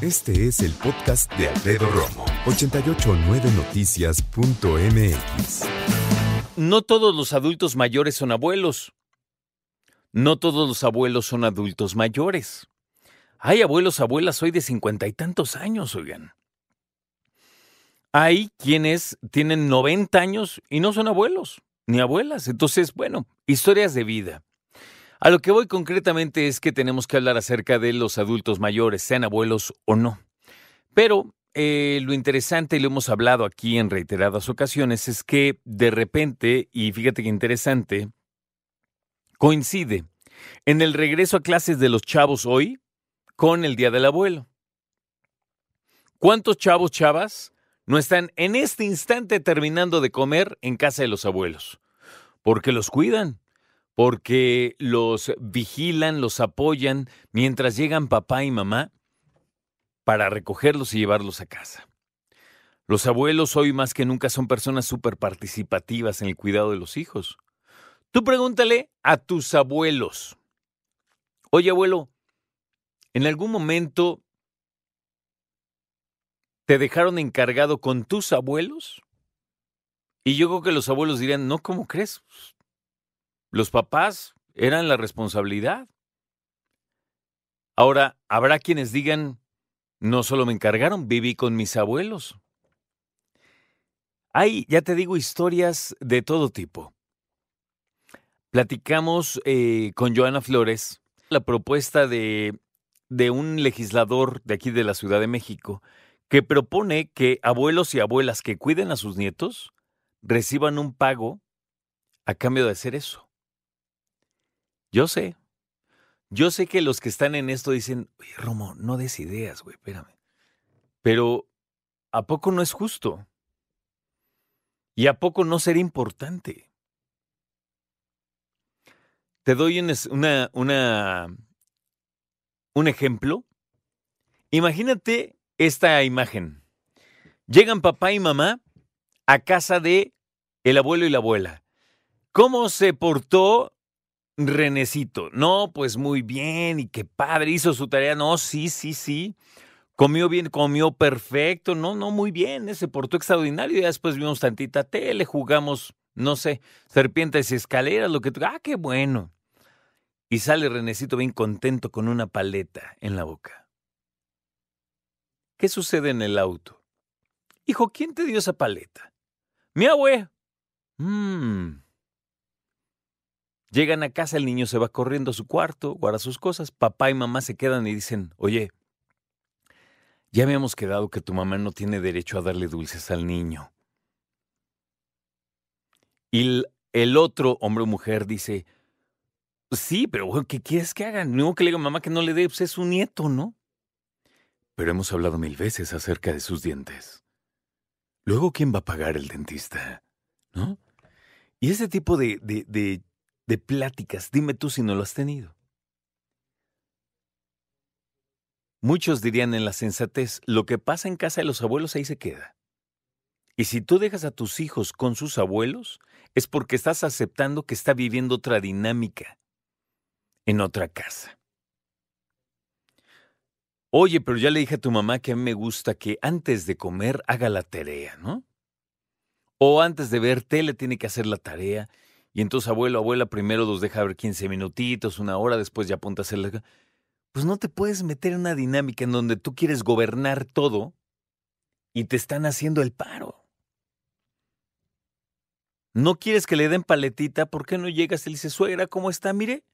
Este es el podcast de Alfredo Romo. 889noticias.mx. No todos los adultos mayores son abuelos. No todos los abuelos son adultos mayores. Hay abuelos, abuelas hoy de cincuenta y tantos años, oigan. Hay quienes tienen 90 años y no son abuelos ni abuelas. Entonces, bueno, historias de vida. A lo que voy concretamente es que tenemos que hablar acerca de los adultos mayores, sean abuelos o no. Pero eh, lo interesante, y lo hemos hablado aquí en reiteradas ocasiones, es que de repente, y fíjate que interesante, coincide en el regreso a clases de los chavos hoy con el Día del Abuelo. ¿Cuántos chavos, chavas, no están en este instante terminando de comer en casa de los abuelos? Porque los cuidan, porque los vigilan, los apoyan mientras llegan papá y mamá para recogerlos y llevarlos a casa. Los abuelos hoy más que nunca son personas súper participativas en el cuidado de los hijos. Tú pregúntale a tus abuelos. Oye, abuelo, ¿En algún momento te dejaron encargado con tus abuelos? Y yo creo que los abuelos dirían, no, ¿cómo crees? Los papás eran la responsabilidad. Ahora, habrá quienes digan, no solo me encargaron, viví con mis abuelos. Hay, ya te digo, historias de todo tipo. Platicamos eh, con Joana Flores la propuesta de de un legislador de aquí de la Ciudad de México que propone que abuelos y abuelas que cuiden a sus nietos reciban un pago a cambio de hacer eso. Yo sé, yo sé que los que están en esto dicen, oye, Romo, no des ideas, güey, espérame. Pero, ¿a poco no es justo? ¿Y a poco no será importante? Te doy una, una un ejemplo? Imagínate esta imagen. Llegan papá y mamá a casa de el abuelo y la abuela. ¿Cómo se portó Renecito? No, pues muy bien y qué padre, hizo su tarea. No, sí, sí, sí. Comió bien, comió perfecto. No, no, muy bien, se portó extraordinario. Y después vimos tantita tele, jugamos, no sé, serpientes y escaleras, lo que... Ah, qué bueno. Y sale Renecito bien contento con una paleta en la boca. ¿Qué sucede en el auto? Hijo, ¿quién te dio esa paleta? Mi abue. Mmm. Llegan a casa, el niño se va corriendo a su cuarto, guarda sus cosas, papá y mamá se quedan y dicen, oye, ya habíamos quedado que tu mamá no tiene derecho a darle dulces al niño. Y el otro hombre o mujer dice, Sí, pero ¿qué quieres que hagan? No que le diga a mamá que no le dé, pues es su nieto, ¿no? Pero hemos hablado mil veces acerca de sus dientes. Luego, ¿quién va a pagar el dentista? ¿No? Y ese tipo de, de pláticas, dime tú si no lo has tenido. Muchos dirían en la sensatez, lo que pasa en casa de los abuelos ahí se queda. Y si tú dejas a tus hijos con sus abuelos, es porque estás aceptando que está viviendo otra dinámica en otra casa. Oye, pero ya le dije a tu mamá que a mí me gusta que antes de comer haga la tarea, ¿no? O antes de ver tele tiene que hacer la tarea. Y entonces abuelo, abuela, primero los deja ver 15 minutitos, una hora, después ya apunta a hacer Pues no te puedes meter en una dinámica en donde tú quieres gobernar todo y te están haciendo el paro. No quieres que le den paletita, ¿por qué no llegas y le dices, suegra, ¿cómo está? Mire,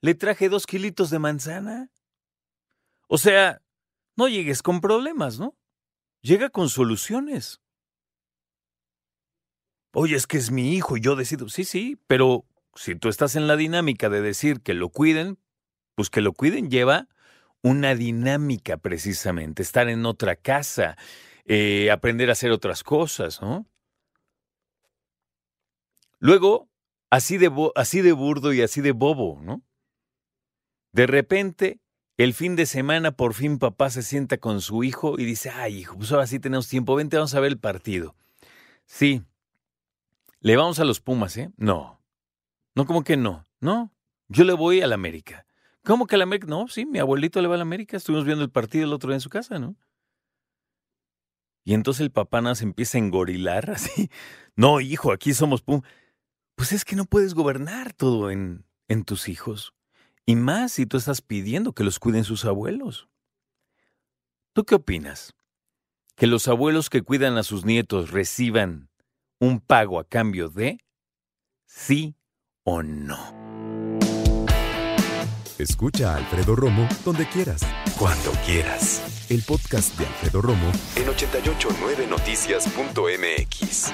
le traje dos kilitos de manzana. O sea, no llegues con problemas, ¿no? Llega con soluciones. Oye, es que es mi hijo y yo decido. Sí, sí, pero si tú estás en la dinámica de decir que lo cuiden, pues que lo cuiden lleva una dinámica precisamente, estar en otra casa, eh, aprender a hacer otras cosas, ¿no? Luego, así de, así de burdo y así de bobo, ¿no? De repente, el fin de semana, por fin papá se sienta con su hijo y dice, ay hijo, pues ahora sí tenemos tiempo, vente, vamos a ver el partido. Sí. ¿Le vamos a los Pumas, eh? No. No, como que no. No. Yo le voy a la América. ¿Cómo que la América? No, sí, mi abuelito le va a la América. Estuvimos viendo el partido el otro día en su casa, ¿no? Y entonces el papá nada se empieza a engorilar así. No, hijo, aquí somos Pumas. Pues es que no puedes gobernar todo en, en tus hijos. Y más si tú estás pidiendo que los cuiden sus abuelos. ¿Tú qué opinas? ¿Que los abuelos que cuidan a sus nietos reciban un pago a cambio de sí o no? Escucha a Alfredo Romo donde quieras, cuando quieras. El podcast de Alfredo Romo en 889noticias.mx.